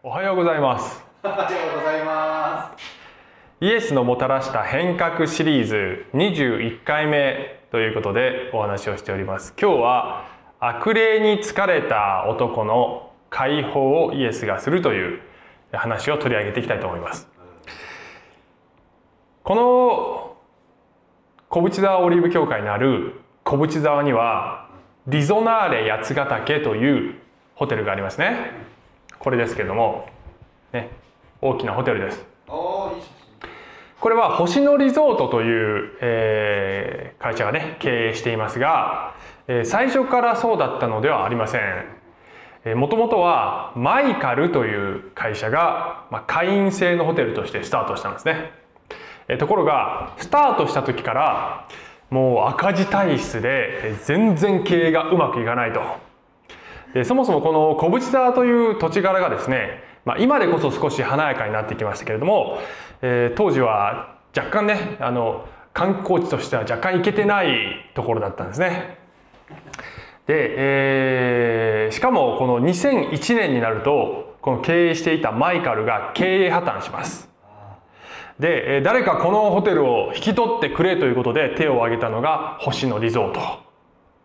おはようございます。おはようございますイエスのもたらした変革シリーズ21回目ということでお話をしております。今日は悪霊に疲れた男の解放をイエスがするという話を取り上げていきたいと思います。この小淵沢オリーブ教会にある小淵沢にはリゾナーレ八ヶ岳というホテルがありますね。これですけれども、ね、大きなホテルです。これは星野リゾートという、えー会社がね経営していますが、えー最初からそうだったのではありません。もともとはマイカルという会社が、まあ、会員制のホテルとしてスタートしたんですね、えーところがスタートした時からもう赤字体質でえー全然経営がうまくいかないとでそもそもこの小淵沢という土地柄がですね、まあ、今でこそ少し華やかになってきましたけれども、えー当時は若干ねあの観光地としては若干行けてないところだったんですね。で、えーしかもこの2001年になるとこの経営していたマイカルが経営破綻します。で、誰かこのホテルを引き取ってくれということで手を挙げたのが星野リゾート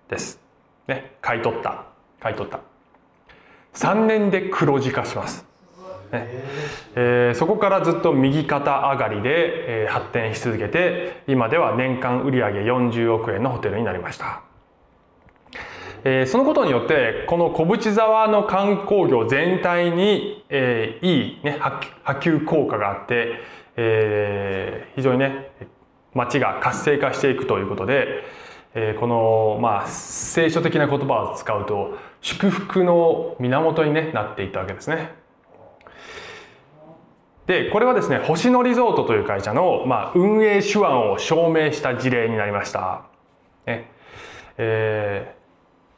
です。ね、買い取った。買い取った。3年で黒字化します。ねえーそこからずっと右肩上がりで、えー発展し続けて今では年間売上40億円のホテルになりました。えーそのことによってこの小淵沢の観光業全体に、えーいい、ね、波波及効果があって、えー非常にね街が活性化していくということで、えーこの、まあ、聖書的な言葉を使うと祝福の源に、ね、なっていったわけですね。でこれはですね星野リゾートという会社の、まあ、運営手腕を証明した事例になりました。ね。えー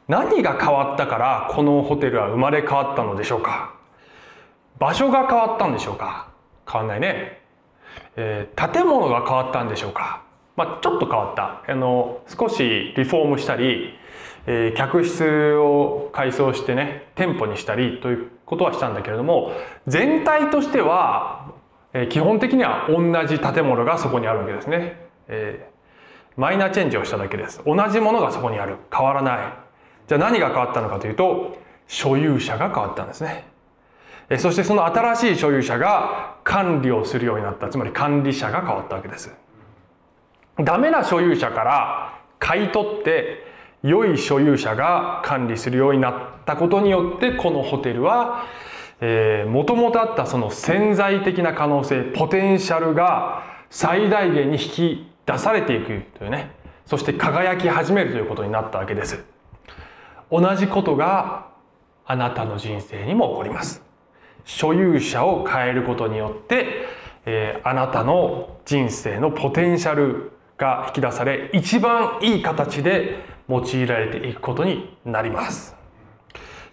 何が変わったからこのホテルは生まれ変わったのでしょうか？場所が変わったんでしょうか？変わんないね、えー建物が変わったんでしょうか？まあちょっと変わった。あの少しリフォームしたり、えー客室を改装してね店舗にしたりということはしたんだけれども全体としては、えー基本的には同じ建物がそこにあるわけですね、えーマイナーチェンジをしただけです。同じものがそこにある。変わらない。じゃあ何が変わったのかというと所有者が変わったんですね。えそしてその新しい所有者が管理をするようになった。つまり管理者が変わったわけです。ダメな所有者から買い取って良い所有者が管理するようになったことによってこのホテルはもともとあったその潜在的な可能性ポテンシャルが最大限に引き出されていくというね。そして輝き始めるということになったわけです。同じことがあなたの人生にも起こります。所有者を変えることによって、えーあなたの人生のポテンシャルが引き出され一番いい形で用いられていくことになります。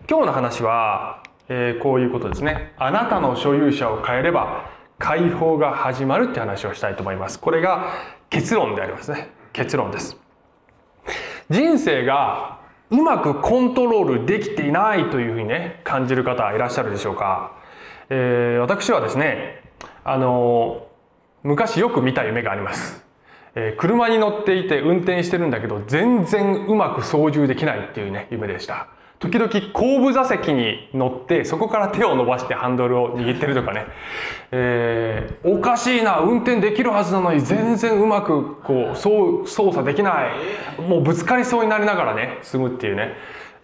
今日の話は、えーこういうことですね。あなたの所有者を変えれば解放が始まるって話をしたいと思います。これが結論でありますね。結論です。人生がうまくコントロールできていないというふうにね感じる方いらっしゃるでしょうか、えー私はですねあの昔よく見た夢があります、えー車に乗っていて運転してるんだけど全然うまく操縦できないっていうね夢でした。時々後部座席に乗ってそこから手を伸ばしてハンドルを握ってるとかね、えーおかしいな運転できるはずなのに全然うまくこうそう操作できない。もうぶつかりそうになりながらね進むっていうね。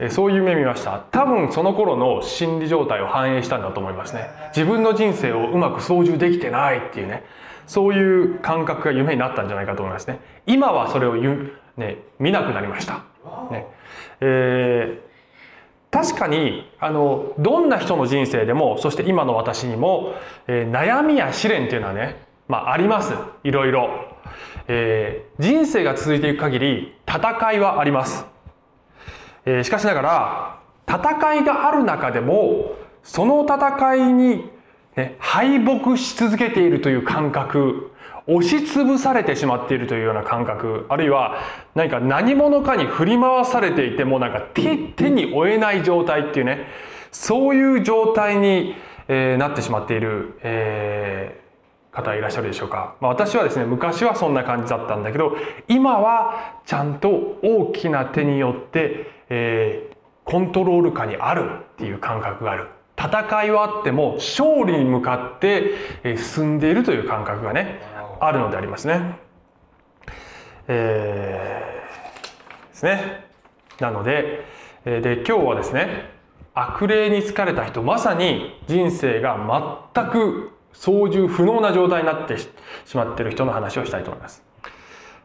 えそういう夢見ました。多分その頃の心理状態を反映したんだと思いますね。自分の人生をうまく操縦できてないっていうね。そういう感覚が夢になったんじゃないかと思いますね。今はそれをゆ、ね、見なくなりました、ね。えー確かにあのどんな人の人生でもそして今の私にも、えー悩みや試練っていうのはね、まあ、あります。いろいろ、えー人生が続いていく限り戦いはあります。えーしかしながら戦いがある中でもその戦いに、ね、敗北し続けているという感覚押しつぶされてしまっているというような感覚あるいは何か何者かに振り回されていてもなんか手手に負えない状態っていうねそういう状態に、えーなってしまっている、えー方いらっしゃるでしょうか、まあ、私はですね昔はそんな感じだったんだけど今はちゃんと大きな手によって、えーコントロール下にあるっていう感覚がある。戦いはあっても勝利に向かってえー進んでいるという感覚がねあるのでありますね。えーですね。なので、えーで今日はですね悪霊に疲れた人まさに人生が全く操縦不能な状態になってししまっている人の話をしたいと思います。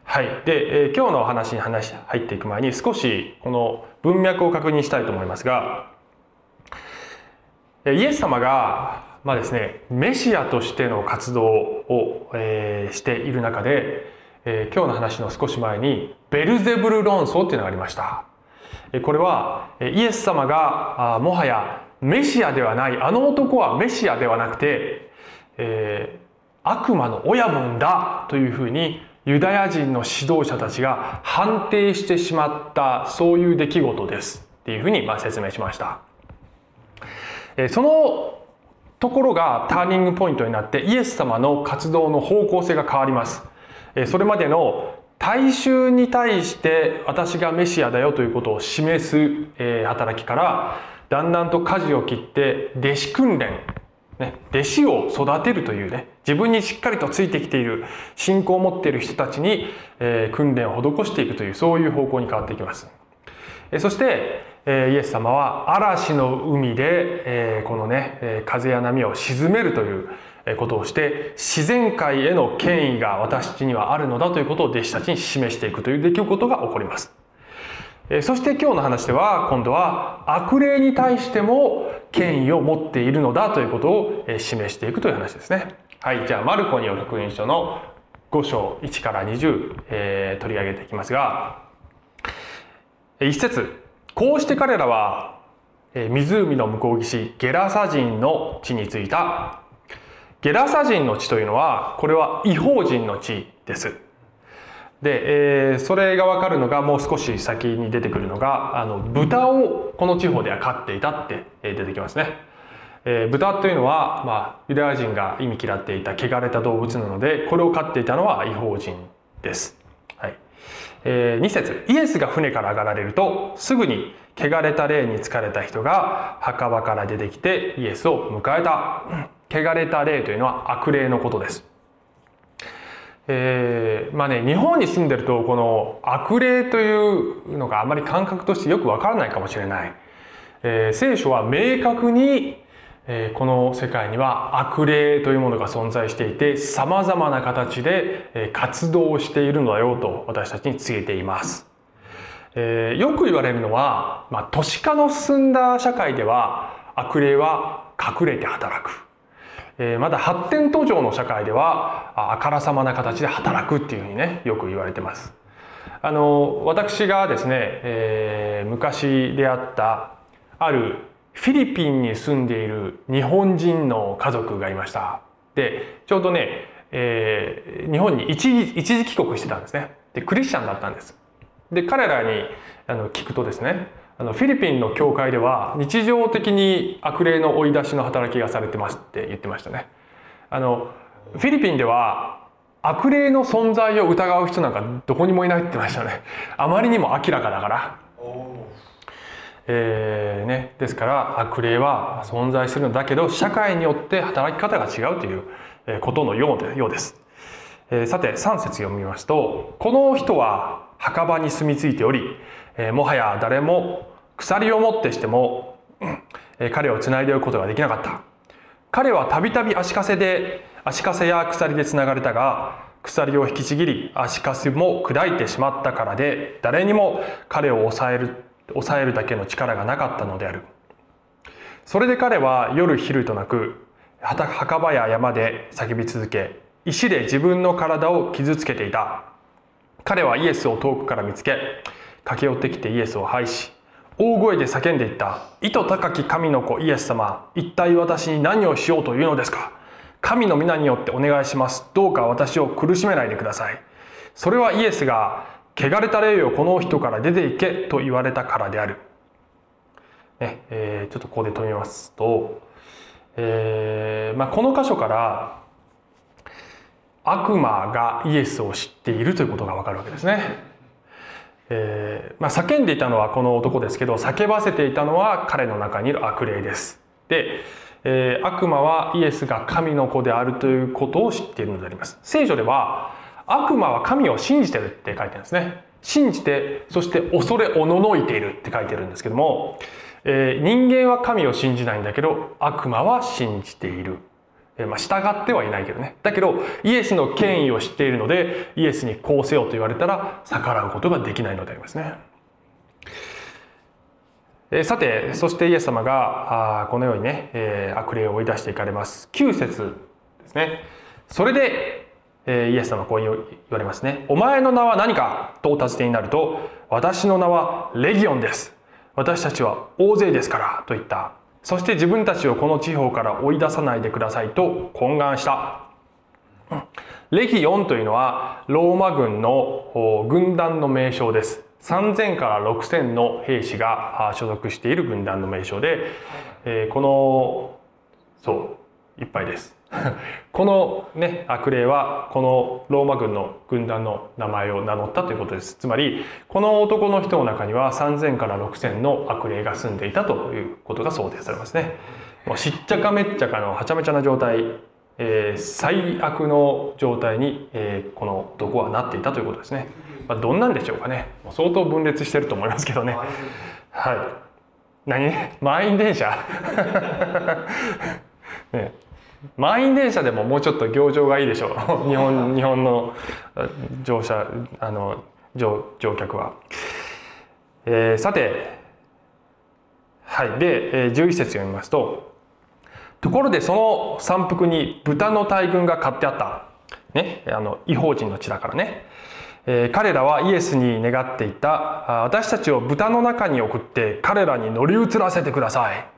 はい。で、えー今日のお話に話入っていく前に少しこの文脈を確認したいと思いますが、えーイエス様が、まあですね、メシアとしての活動を、えーしている中で、えー今日の話の少し前にベルゼブル論争っていうのがありました。これはイエス様がもはやメシアではないあの男はメシアではなくて、えー悪魔の親分だというふうにユダヤ人の指導者たちが判定してしまったそういう出来事ですっていうふうにま説明しました。えそのところがターニングポイントになってイエス様の活動の方向性が変わります。えそれまでの大衆に対して私がメシアだよということを示す、え働きからだんだんと舵を切って弟子訓練、ね、弟子を育てるというね自分にしっかりとついてきている信仰を持っている人たちに、え訓練を施していくというそういう方向に変わっていきます。えそして、えイエス様は嵐の海で、えこのね、風や波を沈めるということをして自然界への権威が私たちにはあるのだということを弟子たちに示していくという出来事が起こります。そして今日の話では今度は悪霊に対しても権威を持っているのだということを示していくという話ですね。はい、じゃあマルコによる福音書の5章1から20、えー取り上げていきますが一節こうして彼らは湖の向こう岸ゲラサ人の地に着いた。ゲラサ人の地というのはこれは違法人の地です。で、えーそれが分かるのがもう少し先に出てくるのがあの豚をこの地方では飼っていたって出てきますね、えー豚というのは、まあ、ユダヤ人が忌み嫌っていた汚れた動物なのでこれを飼っていたのは違法人です、え2節イエスが船から上がられるとすぐに汚れた霊に疲れた人が墓場から出てきてイエスを迎えた。汚れた霊というのは悪霊のことです。えーまあね日本に住んでるとこの悪霊というのがあまり感覚としてよくわからないかもしれない、えー聖書は明確に、えこの世界には悪霊というものが存在していてさまざまな形でえ活動しているのだよと私たちに告げています、えよく言われるのは、まあ、都市化の進んだ社会では悪霊は隠れて働くえまだ発展途上の社会ではああからさまな形で働くっていうふうにねよく言われてます。あの私がですね、えー昔出会ったあるフィリピンに住んでいる日本人の家族がいました。でちょうどね、えー日本に一時一時帰国してたんですね。でクリスチャンだったんです。で彼らにあの聞くとですねあのフィリピンの教会では日常的に悪霊の追い出しの働きがされてますって言ってましたね。あのフィリピンでは悪霊の存在を疑う人なんかどこにもいないって言ってましたね。あまりにも明らかだから。えーね、ですから悪霊は存在するんだけど社会によって働き方が違うというえことのようでようです。えーさて3節読みますとこの人は墓場に住み着いており、えーもはや誰も鎖を持ってしても、えー彼をつないでおくことができなかった彼はたびたび足かせで足かせや鎖でつながれたが鎖を引きちぎり足かせも砕いてしまったからで誰にも彼を抑える抑えるだけの力がなかったのである。それで彼は夜昼となく墓場や山で叫び続け石で自分の体を傷つけていた。彼はイエスを遠くから見つけ駆け寄ってきてイエスを拝し大声で叫んでいった「意図高き神の子イエス様一体私に何をしようというのですか？神の皆によってお願いします。どうか私を苦しめないでください」それはイエスが「汚れた霊よこの人から出て行け」と言われたからである。ねえーちょっとここで止めますと、えーまあ、この箇所から悪魔がイエスを知っているということがわかるわけですね。えーまあ、叫んでいたのはこの男ですけど叫ばせていたのは彼の中にいる悪霊です。で、えー、悪魔はイエスが神の子であるということを知っているのであります。聖書では悪魔は神を信じてるって書いてるんですね。信じてそして恐れおののいているって書いてるんですけども、えー、人間は神を信じないんだけど悪魔は信じている。まあ、従ってはいないけどね。だけど、イエスの権威を知っているので、イエスにこうせよと言われたら逆らうことができないのでありますね。えさて、そしてイエス様があこのようにね、えー、悪霊を追い出していかれます。9節ですね。それで、え、イエス様こう言われますね。お前の名は何かとお尋ねになると、私の名はレギオンです。私たちは大勢ですからと言った。そして自分たちをこの地方から追い出さないでくださいと懇願した。レギオンというのはローマ軍の軍団の名称です。3000から6000の兵士が所属している軍団の名称で、えこのそういっぱいです。このね悪霊はこのローマ軍の軍団の名前を名乗ったということです。つまりこの男の人の中には3,000から6,000の悪霊が住んでいたということが想定されますね。もうしっちゃかめっちゃかのはちゃめちゃな状態、えー、最悪の状態に、えー、この男はなっていたということですね、まあ、どんなんでしょうかね。相当分裂してると思いますけどね。はい。何？満員電車？ね。満員電車でももうちょっと行情がいいでしょう。日本日本の乗車あの乗乗客は。えー、さてはい。で、えー、11節読みますとところでその山腹に豚の大群が買ってあった。ね。あの違法人の地だからね、えー、彼らはイエスに願っていた。私たちを豚の中に送って彼らに乗り移らせてください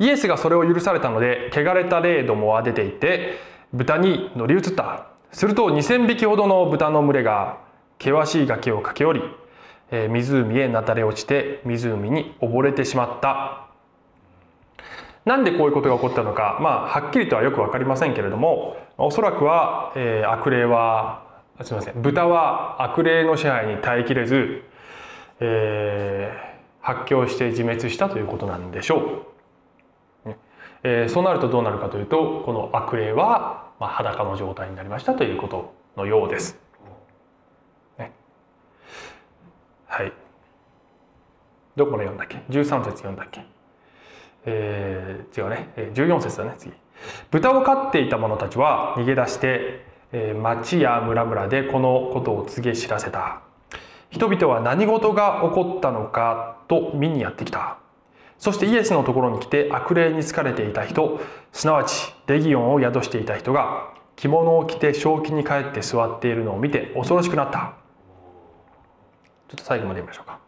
イエスがそれを許されたので汚れた霊どもは出ていて豚に乗り移った。すると2,000匹ほどの豚の群れが険しい崖を駆け下り、え湖へなだれ落ちて湖に溺れてしまった。なんでこういうことが起こったのか。まあはっきりとはよく分かりませんけれどもおそらくは、えー、悪霊はすみません豚は悪霊の支配に耐えきれず、えー、発狂して自滅したということなんでしょう。えー、そうなるとどうなるかというとこの悪霊は、まあ、裸の状態になりましたということのようです。ね、はい。どこまで読んだっけ？13節読んだっけ？えー、違うね。14節だね次。豚を飼っていた者たちは逃げ出して、えー、町や村々でこのことを告げ知らせた。人々は何事が起こったのかと見にやってきた。そしてイエスのところに来て悪霊に疲れていた人すなわちレギオンを宿していた人が着物を着て正気に帰って座っているのを見て恐ろしくなった。ちょっと最後まで読みましょうか。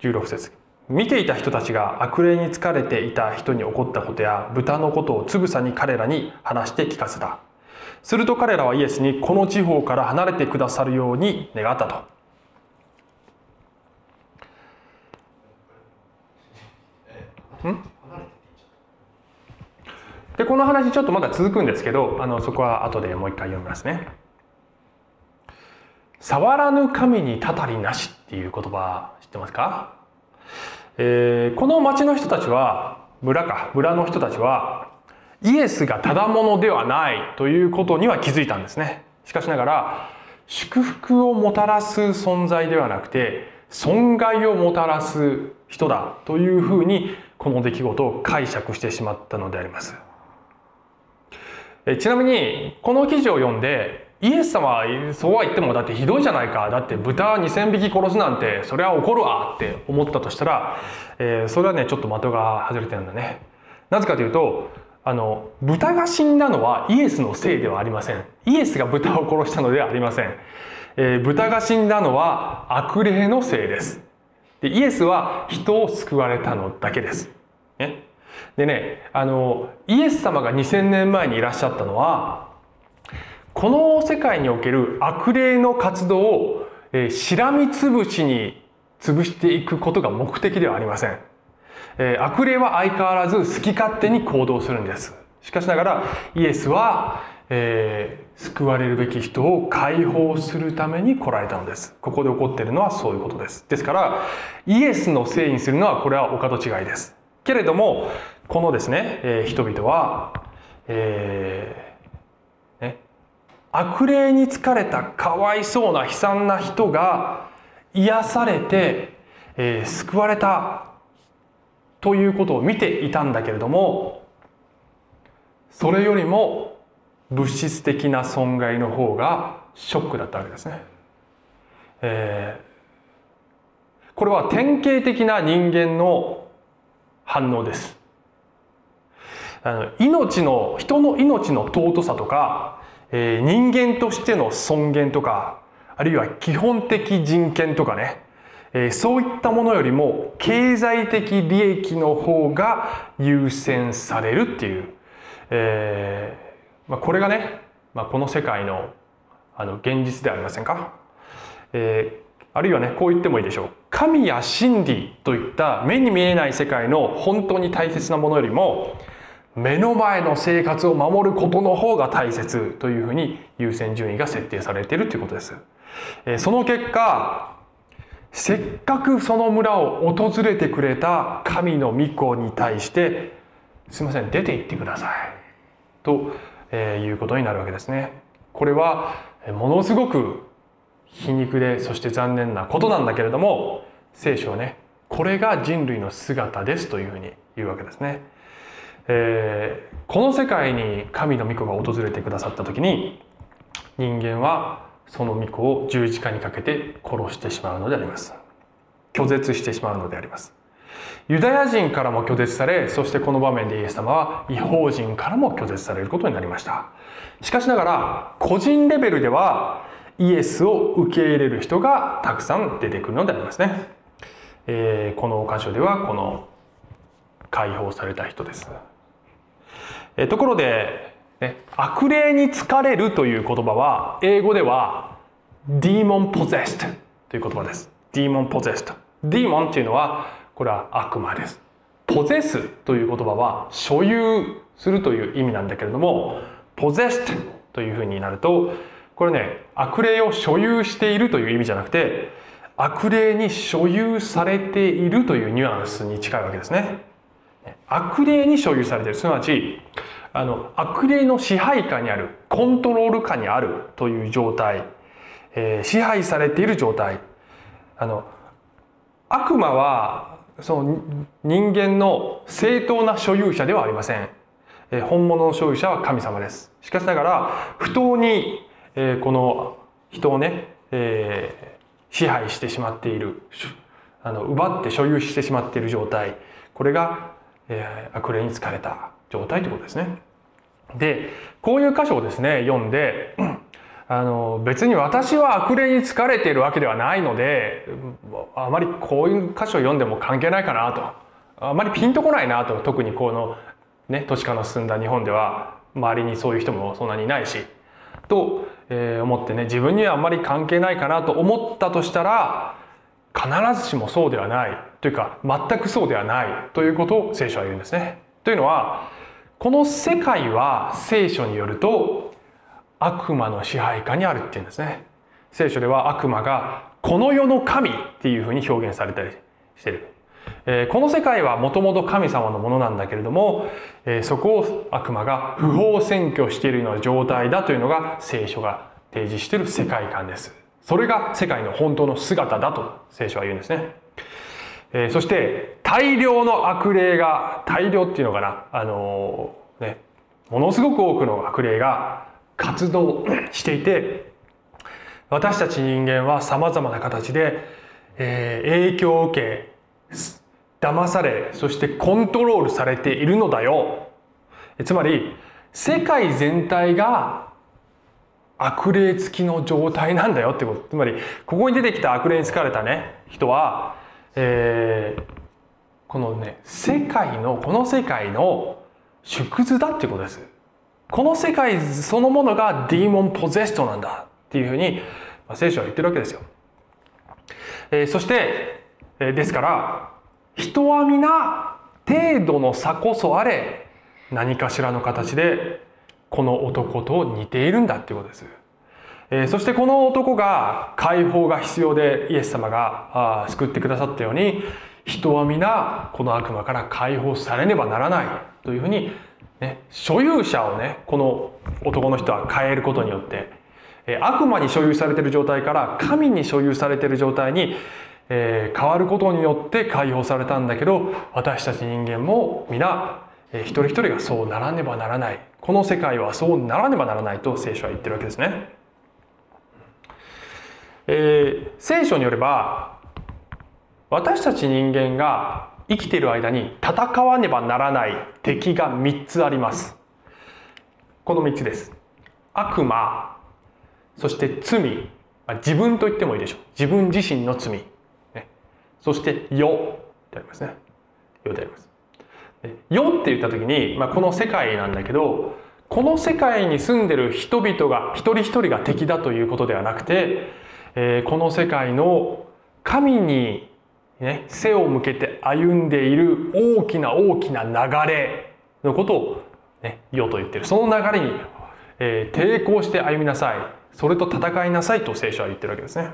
16節。見ていた人たちが悪霊に疲れていた人に起こったことや豚のことをつぶさに彼らに話して聞かせた。すると彼らはイエスにこの地方から離れてくださるように願ったと。でこの話ちょっとまだ続くんですけどあのそこは後でもう一回読みますね。触らぬ神にたたりなしっていう言葉知ってますか、えー、この町の人たちは村か村の人たちはイエスがただものではないということには気づいたんですね。しかしながら祝福をもたらす存在ではなくて損害をもたらす人だというふうにこの出来事を解釈してしまったのであります。ちなみにこの記事を読んでイエス様はそうは言ってもだってひどいじゃないかだって豚2,000匹殺すなんてそれは怒るわって思ったとしたら、えー、それはねちょっと的が外れてるんだね。なぜかというとあの豚が死んだのはイエスのせいではありません。イエスが豚を殺したのではありません。えー、豚が死んだのは悪霊のせいです。でイエスは人を救われたのだけです。ね、でねあのイエス様が2,000年前にいらっしゃったのはこの世界における悪霊の活動を、えー、しらみつぶしに潰していくことが目的ではありません。えー悪霊は相変わらず好き勝手に行動するんですしかしながらイエスは、えー救われるべき人を解放するために来られたのです。ここで起こっているのはそういうことです。ですからイエスのせいにするのはこれはお門違いです。けれどもこのですね、えー人々は、えーね、悪霊に疲れたかわいそうな悲惨な人が癒されて、えー救われたということを見ていたんだけれどもそれよりも物質的な損害の方がショックだったわけですね。えーこれは典型的な人間の反応です。あの命の人の命の尊さとか、えー人間としての尊厳とかあるいは基本的人権とかね、えーそういったものよりも経済的利益の方が優先されるっていう、えーまあ、これがね、まあ、この世界のあの現実ではありませんか、えーあるいはねこう言ってもいいでしょう。神や真理といった目に見えない世界の本当に大切なものよりも目の前の生活を守ることの方が大切というふうに優先順位が設定されているということです。えその結果せっかくその村を訪れてくれた神の御子に対して「すいません出て行ってください」と、えーいうことになるわけですね。これはえものすごく皮肉でそして残念なことなんだけれども聖書はねこれが人類の姿ですというふうに言うわけですね。えーこの世界に神の御子が訪れてくださった時に人間はその御子を十字架にかけて殺してしまうのであります拒絶してしまうのでありますユダヤ人からも拒絶されそしてこの場面でイエス様は違法人からも拒絶されることになりました。しかしながら個人レベルではイエスを受け入れる人がたくさん出てくるのでありますね、えーこの箇所ではこの解放された人です。えーところで、ね、悪霊に疲れるという言葉は英語では demon possessed という言葉です。demon possessed demon っていうのはこれは悪魔です。possess という言葉は所有するという意味なんだけれども possessed というふうになるとこれね悪霊を所有しているという意味じゃなくて悪霊に所有されているというニュアンスに近いわけですね悪霊に所有されている。すなわちあの悪霊の支配下にあるコントロール下にあるという状態、えー支配されている状態。あの悪魔はその人間の正当な所有者ではありません、本物の所有者は神様です。しかしながら不当に、この人をね、支配してしまっているあの奪って所有してしまっている状態。これが、悪霊に疲れた状態ということですね。でこういう箇所をですね読んであの別に私は悪霊に疲れているわけではないのであまりこういう箇所を読んでも関係ないかなと。あまりピンとこないなと特にこのね都市化の進んだ日本では。周りにそういう人もそんなにいないし。と、えー思ってね自分にはあんまり関係ないかなと思ったとしたら必ずしもそうではない。というか全くそうではない。ということを聖書は言うんですね。というのはこの世界は聖書によると悪魔の支配下にあるっていうんですね。聖書では悪魔がこの世の神っていうふうに表現されたりしてる。えーこの世界はもともと神様のものなんだけれども、えーそこを悪魔が不法占拠しているような状態だというのが聖書が提示している世界観です。それが世界の本当の姿だと聖書は言うんですね。えーそして大量の悪霊が大量っていうのかな？あのーねものすごく多くの悪霊が活動していて私たち人間はさまざまな形で、えー影響を受け騙されそしてコントロールされているのだよ。つまり世界全体が悪霊付きの状態なんだよってこと。つまりここに出てきた悪霊に疲れたね人は、えーこのね世界のこの世界の縮図だってことです。この世界そのものがディーモンポゼストなんだっていうふうに聖書は言ってるわけですよ、えーそして、えーですから人は皆程度の差こそあれ何かしらの形でこの男と似ているんだっていうことです。えー、そしてこの男が解放が必要でイエス様があ救ってくださったように人は皆この悪魔から解放されねばならないというふうに、ね、所有者をねこの男の人は変えることによって悪魔に所有されている状態から神に所有されている状態に、えー、変わることによって解放されたんだけど私たち人間も皆、えー、一人一人がそうならねばならないこの世界はそうならねばならないと聖書は言ってるわけですね。えー、聖書によれば私たち人間が生きている間に戦わねばならない敵が3つあります。この3つです。悪魔そして罪。自分と言ってもいいでしょう。自分自身の罪、ね、そして世。ってありますね。世であります。世って言った時に、まあ、この世界なんだけどこの世界に住んでる人々が一人一人が敵だということではなくてえー、この世界の神に、ね、背を向けて歩んでいる大きな大きな流れのことを、ね、世と言ってる。その流れに、えー、抵抗して歩みなさい。それと戦いなさいと聖書は言ってるわけですね。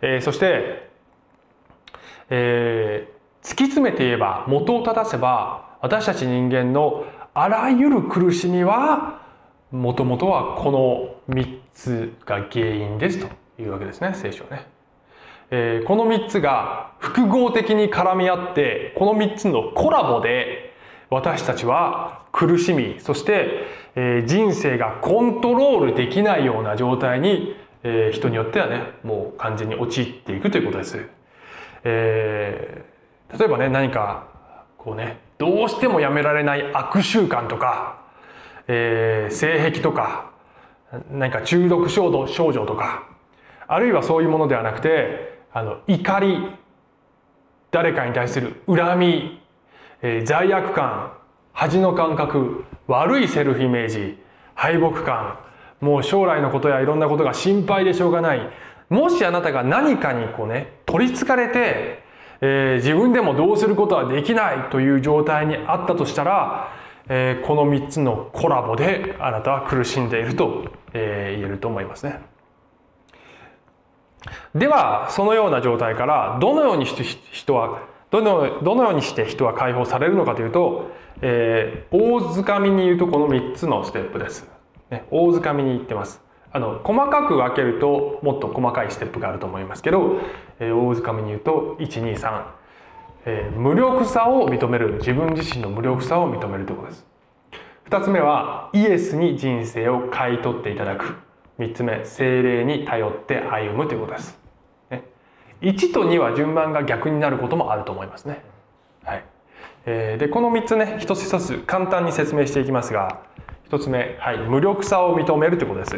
えー、そして、えー、突き詰めて言えば元を正せば私たち人間のあらゆる苦しみはもともとはこの3つが原因ですというわけですね聖書はね、えー、この3つが複合的に絡み合ってこの3つのコラボで私たちは苦しみそして、えー、人生がコントロールできないような状態に、えー、人によってはねもう完全に陥っていくということです、えー、例えばね何かこうねどうしてもやめられない悪習慣とかえー、性癖とか何か中毒症状症状とかあるいはそういうものではなくてあの怒り誰かに対する恨み、えー、罪悪感恥の感覚悪いセルフイメージ敗北感もう将来のことやいろんなことが心配でしょうがないもしあなたが何かにこうね取りつかれて、えー、自分でもどうすることはできないという状態にあったとしたらえー、この3つのコラボであなたは苦しんでいると、え、言えると思いますね。ではそのような状態からどのようにして人はどのどのようにして人は解放されるのかというと、えー、大掴みに言うとこの3つのステップです。ね、大掴みに言ってます。あの細かく分けるともっと細かいステップがあると思いますけど、えー、大掴みに言うと123えー、無力さを認める自分自身の無力さを認めるということです2つ目はイエスに人生を買い取っていただく3つ目精霊に頼って歩むということです、ね、1と2は順番が逆になることもあると思いますね。はい。えー、でこの3つね一つ一つ簡単に説明していきますが1つ目、はい、無力さを認めるということです。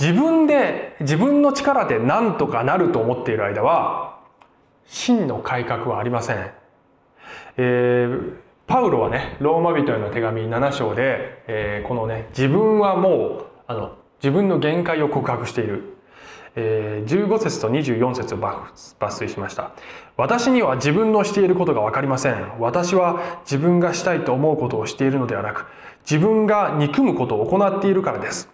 自分で自分の力で何とかなると思っている間は真の改革はありません。えー、パウロはねローマ人への手紙7章で、えー、このね自分はもうあの自分の限界を告白している、えー、15節と24節を抜粋しました。私には自分のしていることが分かりません。私は自分がしたいと思うことをしているのではなく自分が憎むことを行っているからです。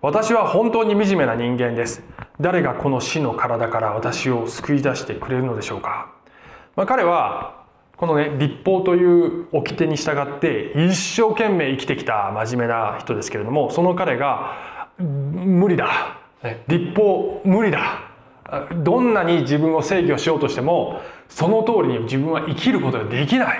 私は本当に惨めな人間です。誰がこの死の体から私を救い出してくれるのでしょうか、まあ、彼はこのね立法という掟に従って一生懸命生きてきた真面目な人ですけれどもその彼が無理だ。立法無理だ。どんなに自分を制御しようとしてもその通りに自分は生きることができない。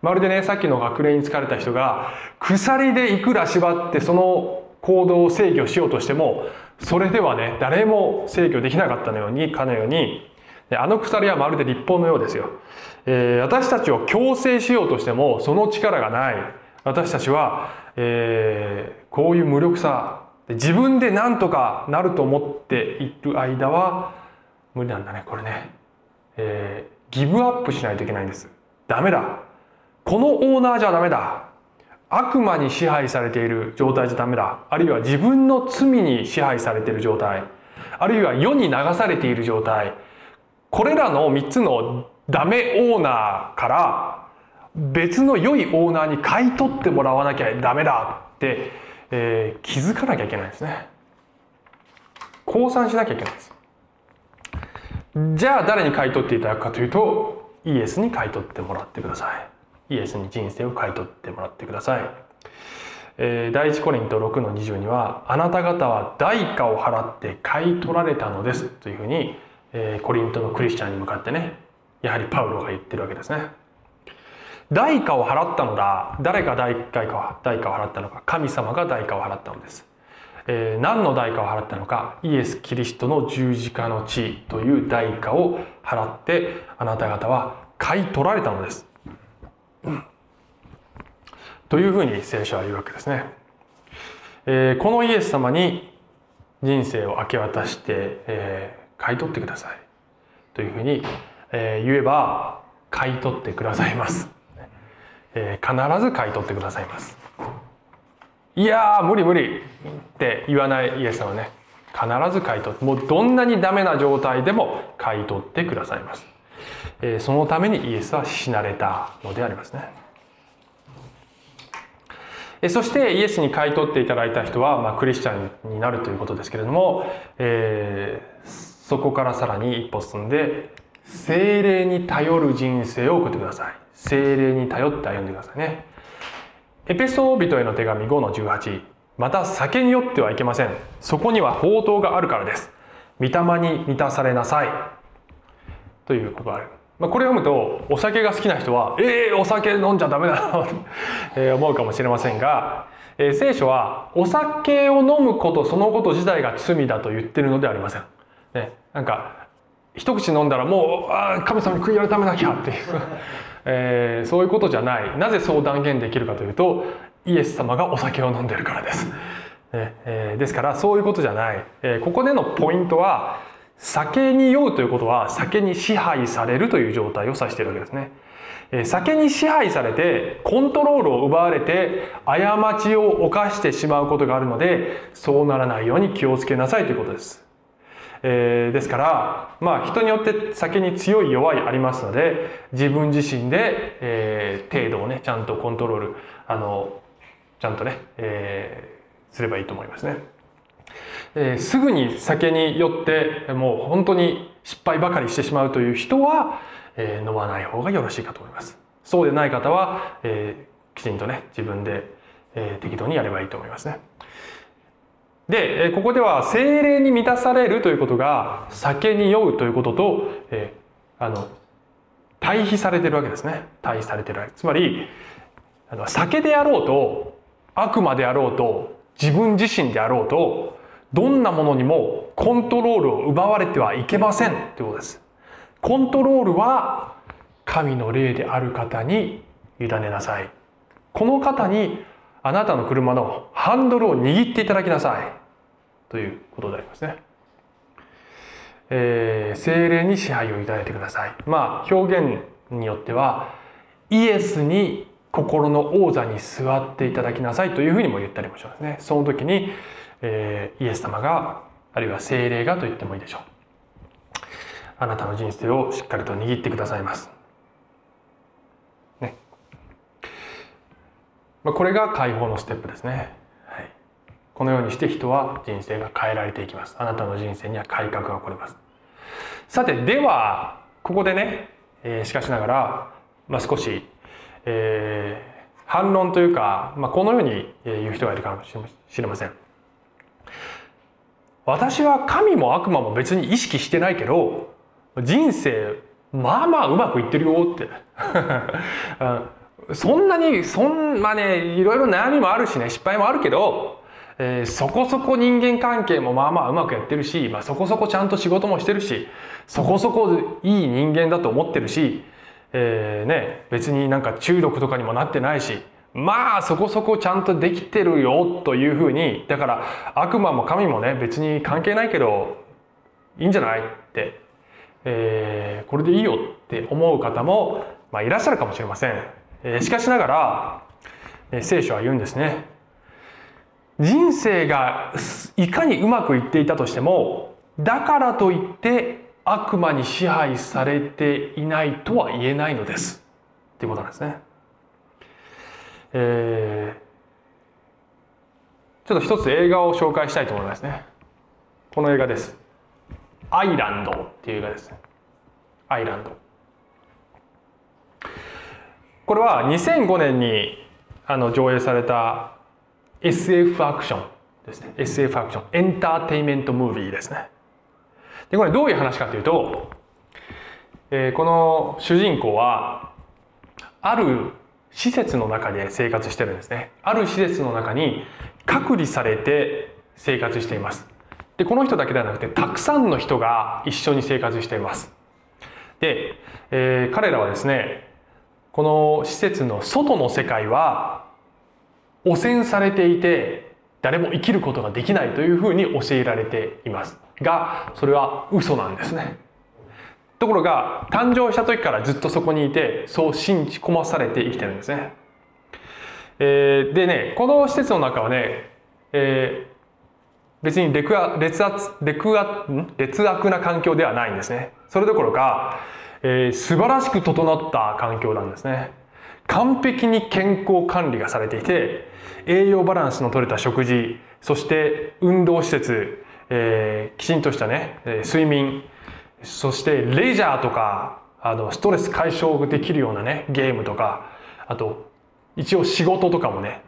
まるでねさっきの学齢に疲れた人が鎖でいくら縛ってその行動を制御しようとしてもそれではね誰も制御できなかったのようにかのようにあの鎖はまるで立法のようですよ、えー、私たちを強制しようとしてもその力がない。私たちは、えー、こういう無力さ。自分で何とかなると思っている間は無理なんだねこれね、えー、ギブアップしないといけないんです。ダメだ。このオーナーじゃダメだ。悪魔に支配されている状態じゃダメだ。あるいは自分の罪に支配されている状態。あるいは世に流されている状態。これらの3つのダメオーナーから別の良いオーナーに買い取ってもらわなきゃダメだって、えー、気づかなきゃいけないんですね。降参しなきゃいけないです。じゃあ誰に買い取っていただくかというとイエスに買い取ってもらってください。イエスに人生を買い取ってもらってください、えー、第一コリント6の20にはあなた方は代価を払って買い取られたのですというふうに、えー、コリントのクリスチャンに向かってねやはりパウロが言ってるわけですね。代価を払ったのだ。誰が代価を代価を払ったのか。神様が代価を払ったのです、えー、何の代価を払ったのか。イエス・キリストの十字架の地という代価を払ってあなた方は買い取られたのです、うん、というふうに聖書は言うわけですね、えー、このイエス様に人生を明け渡して、えー、買い取ってください。というふうに、え、言えば買い取ってくださいます。えー、必ず買い取ってくださいます。いや無理無理。って言わないイエス様はね。必ず買い取ってもうどんなにダメな状態でも買い取ってくださいます、え、そのためにイエスは死なれたのでありますね。そしてイエスに買い取っていただいた人は、まあ、クリスチャンになるということですけれども、え、そこからさらに一歩進んで精霊に頼る人生を送ってください。精霊に頼って歩んでくださいね。エペソー人への手紙5の18また酒に酔ってはいけません。そこには宝刀があるからです。御霊に満たされなさい。ということがある、まあ、これ読むとお酒が好きな人はええー、お酒飲んじゃダメだと 思うかもしれませんが、えー、聖書はお酒を飲むことそのこと自体が罪だと言ってるのではありません、ね、なんか一口飲んだらもうあ神様に悔い改めなきゃっていう。えー、そういうことじゃない。なぜそう断言できるかというとイエス様がお酒を飲んでるからです、ねえー、ですからそういうことじゃない、えー、ここでのポイントは酒に酔うということは酒に支配されるという状態を指しているわけですね。酒に支配されてコントロールを奪われて過ちを犯してしまうことがあるのでそうならないように気をつけなさいということです。えー、ですからまあ人によって酒に強い弱いありますので自分自身で、えー、程度をねちゃんとコントロールあのちゃんとね、えー、すればいいと思いますね。えー、すぐに酒に酔ってもう本当に失敗ばかりしてしまうという人は、えー、飲まない方がよろしいかと思います。そうでない方は、えー、きちんとね自分で、えー、適当にやればいいと思いますね。でここでは精霊に満たされるということが酒に酔うということと、えー、あの対比されてるわけですね。対比されてるわけ。つまりあの酒であろうと悪魔であろうと自分自身であろうとどんなものにもコントロールを奪われてはいけません。ということです。コントロールは神の霊である方に委ねなさい。この方にあなたの車のハンドルを握っていただきなさい。ということでありますね。えー、精霊に支配をいただいてください。まあ表現によってはイエスに心の王座に座っていただきなさいというふうにも言ったりもしますね。その時に、えー、イエス様があるいは精霊がと言ってもいいでしょう。あなたの人生をしっかりと握ってくださいます。ねまあ、これが解放のステップですね、このようにして人は人生が変えられていきます。あなたの人生には改革が起こります。さてではここでね、えー、しかしながら、まあ、少し、えー、反論というか、まあ、このように言う人がいるかもしれません。私は神も悪魔も別に意識してないけど人生まあまあうまくいってるよって。そんなにそんまあねいろいろ悩みもあるしね失敗もあるけど、えー、そこそこ人間関係もまあまあうまくやってるし、まあ、そこそこちゃんと仕事もしてるしそこそこいい人間だと思ってるし、えー、ね、別になんか中毒とかにもなってないしまあそこそこちゃんとできてるよというふうにだから悪魔も神もね別に関係ないけどいいんじゃないって、えー、これでいいよって思う方も、まあ、いらっしゃるかもしれません。えしかしながらえ、聖書は言うんですね。人生がいかにうまくいっていたとしても、だからといって悪魔に支配されていないとは言えないのですっていうことなんですね。えー、ちょっと一つ映画を紹介したいと思いますね。この映画です。アイランドっていう映画です。アイランド。これは2005年にあの上映された SF アクションですね。SF アクションエンターテイメントムービーですね。でこれどういう話かというと、えー、この主人公はある施設の中で生活してるんですね。ある施設の中に隔離されて生活しています。でこの人だけではなくてたくさんの人が一緒に生活しています。で、えー、彼らはですねこの施設の外の世界は汚染されていて誰も生きることができないというふうに教えられています。がそれは嘘なんですね。ところが誕生した時からずっとそこにいてそう信じ込まされて生きてるんですね、えー、でねこの施設の中はね、えー、別に劣悪劣悪劣悪劣悪な環境ではないんですね。それどころかえー、素晴らしく整った環境なんですね。完璧に健康管理がされていて栄養バランスの取れた食事そして運動施設、えー、きちんとしたね睡眠そしてレジャーとかあのストレス解消できるようなねゲームとかあと一応仕事とかもね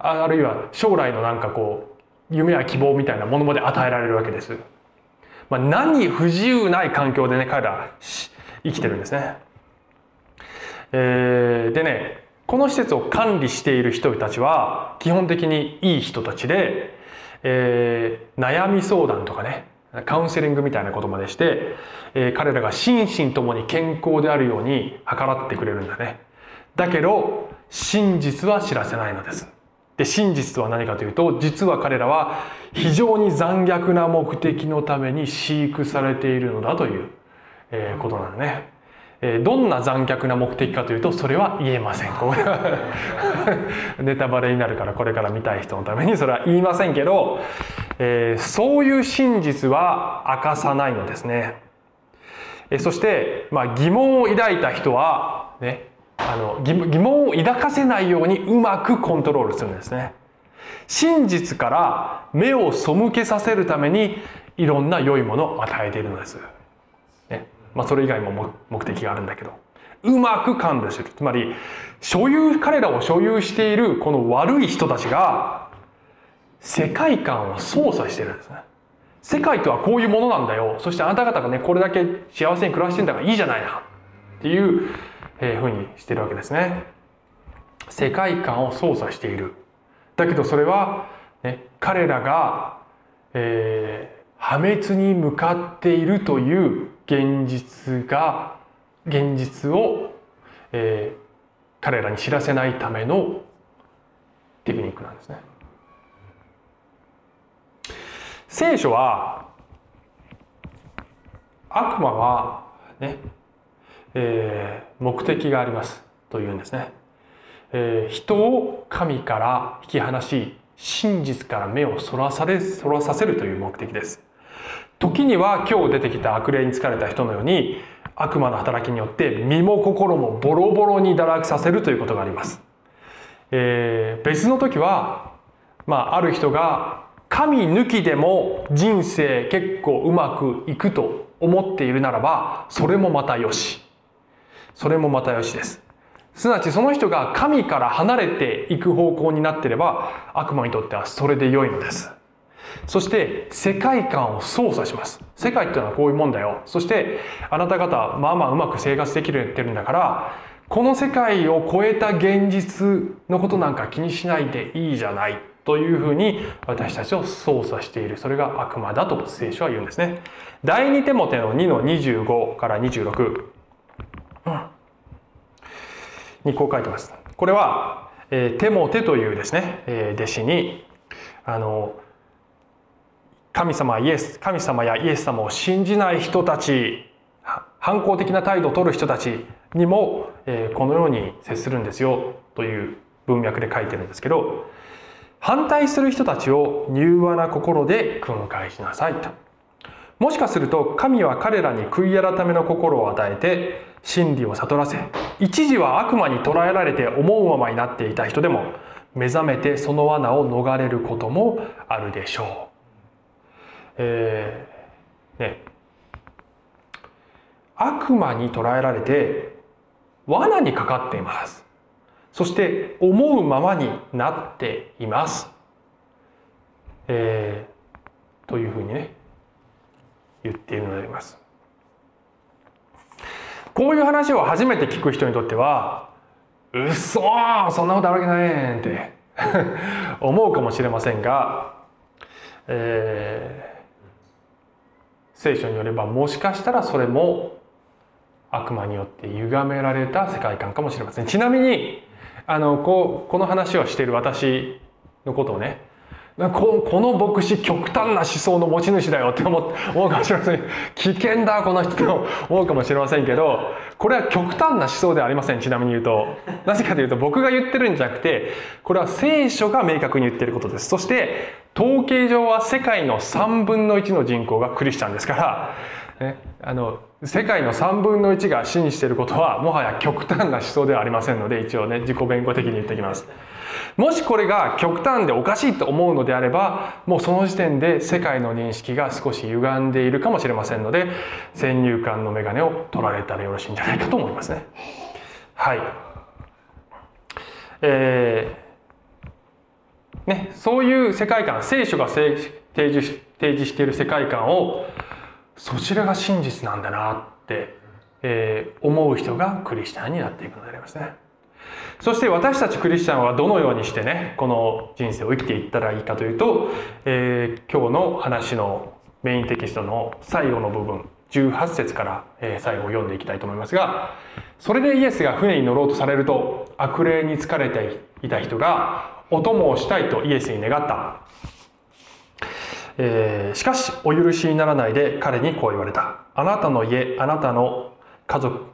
あるいは将来のなんかこう夢や希望みたいなものまで与えられるわけです。まあ、何不自由ない環境でね彼ら生きてるんですね。えー、でねこの施設を管理している人たちは基本的にいい人たちで、えー、悩み相談とかねカウンセリングみたいなことまでして、えー、彼らが心身ともに健康であるように計らってくれるんだね。だけど真実は知らせないのです。で真実とは何かというと実は彼らは非常に残虐な目的のために飼育されているのだというえー、ことなのね。え、どんな残虐な目的かというとそれは言えません。ネタバレになるからこれから見たい人のためにそれは言いませんけど、えー、そういう真実は明かさないのですね、えー、そして、まあ、疑問を抱いた人は、ね、あの疑問を抱かせないようにうまくコントロールするんですね。真実から目を背けさせるためにいろんな良いものを与えているのです。まあ、それ以外も目的があるんだけど。うまく管理する。つまり所有彼らを所有しているこの悪い人たちが世界観を操作してるんですね。世界とはこういうものなんだよ。そしてあなた方がねこれだけ幸せに暮らしてんだからいいじゃないな。っていうふうにしてるわけですね。世界観を操作している。だけどそれは、ね、彼らが、えー、破滅に向かっているという現実が現実を、えー、彼らに知らせないためのテクニックなんですね。聖書は悪魔はね、えー、目的がありますというんですね、えー、人を神から引き離し真実から目をそらされそらさせるという目的です時には今日出てきた悪霊に疲れた人のように悪魔の働きによって身も心もボロボロに堕落させるということがあります。えー、別の時は、まあ、ある人が神抜きでも人生結構うまくいくと思っているならばそれもまたよし。それもまたよしです。すなわちその人が神から離れていく方向になっていれば悪魔にとってはそれで良いのです。そして世界観を操作します。世界っていうのはこういうもんだよ。そしてあなた方まあまあうまく生活できるてるんだからこの世界を超えた現実のことなんか気にしないでいいじゃない。というふうに私たちを操作している。それが悪魔だと聖書は言うんですね。第2手モテの2の25から26、うん、にこう書いてます。これは、えー、テモテというですね、えー、弟子にあの神様イエス神様やイエス様を信じない人たち反抗的な態度を取る人たちにも、え、このように接するんですよという文脈で書いてるんですけど反対する人たちを柔和な心で訓戒しなさいともしかすると神は彼らに悔い改めの心を与えて真理を悟らせ一時は悪魔に捕らえられて思うままになっていた人でも目覚めてその罠を逃れることもあるでしょう。えー。ね、悪魔に捕らえられて罠にかかっています。そして思うままになっています、えー、というふうにね言っているのであります。こういう話を初めて聞く人にとっては「うっそそんなことあるわけない」って 思うかもしれませんが、えー、聖書によればもしかしたらそれも悪魔によって歪められた世界観かもしれません。ちなみにあのこうこの話をしている私のことをねここの牧師極端な思想の持ち主だよって思思うかもしれません危険だこの人と思うかもしれませんけどこれは極端な思想ではありません。ちなみに言うとなぜかというと僕が言ってるんじゃなくてこれは聖書が明確に言ってることです。そして統計上は世界の3分の1の人口がクリスチャンですからね、あの世界の3分の1が信じていることはもはや極端な思想ではありませんので一応ね自己弁護的に言ってきます。もしこれが極端でおかしいと思うのであればもうその時点で世界の認識が少し歪んでいるかもしれませんので先入観の眼鏡を取られたらよろしいんじゃないかと思いますね。はい。えー、ねそういう世界観聖書が提示提示している世界観をそちらが真実なんだなって、えー、思う人がクリスチャンになっていくのでありますね。そして私たちクリスチャンはどのようにしてねこの人生を生きていったらいいかというと、えー、今日の話のメインテキストの最後の部分18節から、えー、最後を読んでいきたいと思いますがそれでイエスが船に乗ろうとされると悪霊に疲れていた人がお供をしたいとイエスに願った。えー、しかしお許しにならないで彼にこう言われた。あなたの家あなたの家族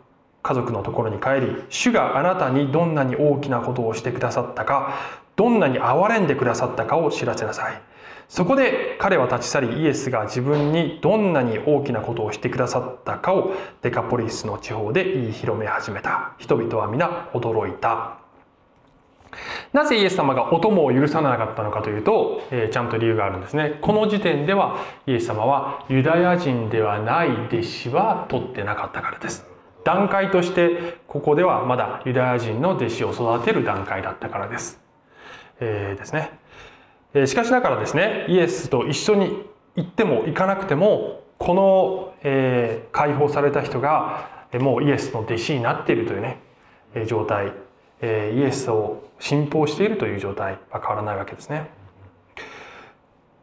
家族のところに帰り主があなたにどんなに大きなことをしてくださったかどんなに憐れんでくださったかを知らせなさい。そこで彼は立ち去りイエスが自分にどんなに大きなことをしてくださったかをデカポリスの地方で言い広め始めた。人々は皆驚いた。なぜイエス様がお供を許さなかったのかというと、えー、ちゃんと理由があるんですね。この時点ではイエス様はユダヤ人ではない弟子は取ってなかったからです。段階としてここではまだユダヤ人の弟子を育てる段階だったからです。えー、ですね。えしかしながらですね、イエスと一緒に行っても行かなくても、この、えー、解放された人がもうイエスの弟子になっているというね、状態イエスを信奉しているという状態は変わらないわけですね。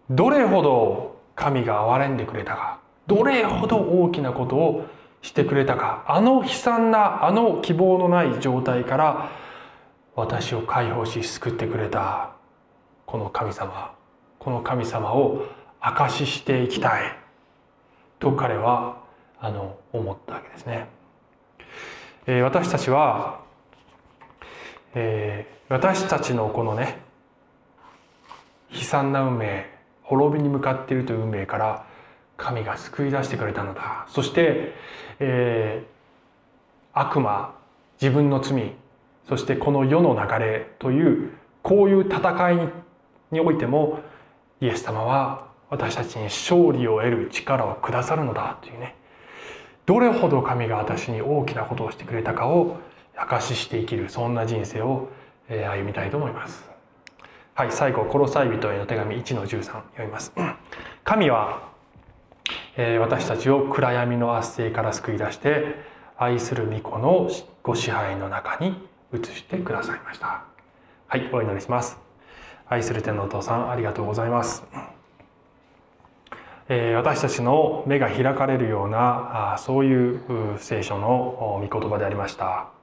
どれほど神が憐れんでくれたかどれほど大きなことをしてくれたかあの悲惨なあの希望のない状態から私を解放し救ってくれたこの神様この神様を証ししていきたいと彼はあの思ったわけですね。えー、私たちはえー、私たちのこのね悲惨な運命滅びに向かっているという運命から神が救い出してくれたのだ。そして、えー、悪魔自分の罪そしてこの世の流れというこういう戦いにおいてもイエス様は私たちに勝利を得る力をくださるのだというね。どれほど神が私に大きなことをしてくれたかを証しして生きるそんな人生を歩みたいと思います。はい最後「コロサイ人への手紙1の13」読みます。神は私たちを暗闇の圧政から救い出して愛する御子のご支配の中に移してくださいました。はいお祈りします。愛する天のお父さんありがとうございます。私たちの目が開かれるようなそういう聖書の御言葉でありました。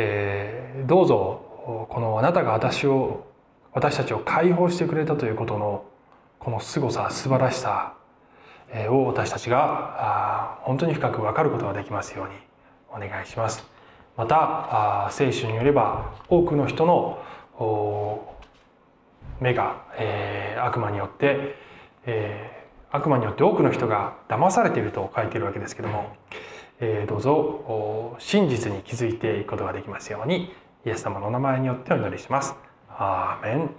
えー、どうぞこのあなたが私を私たちを解放してくれたということのこの凄さ素晴らしさを私たちが本当に深く分かることができますようにお願いします。また聖書によれば多くの人の目が、え、悪魔によって、え、悪魔によって多くの人が騙されていると書いているわけですけども、えどうぞ真実に気づいていくことができますようにイエス様のお名前によってお祈りします。アーメン。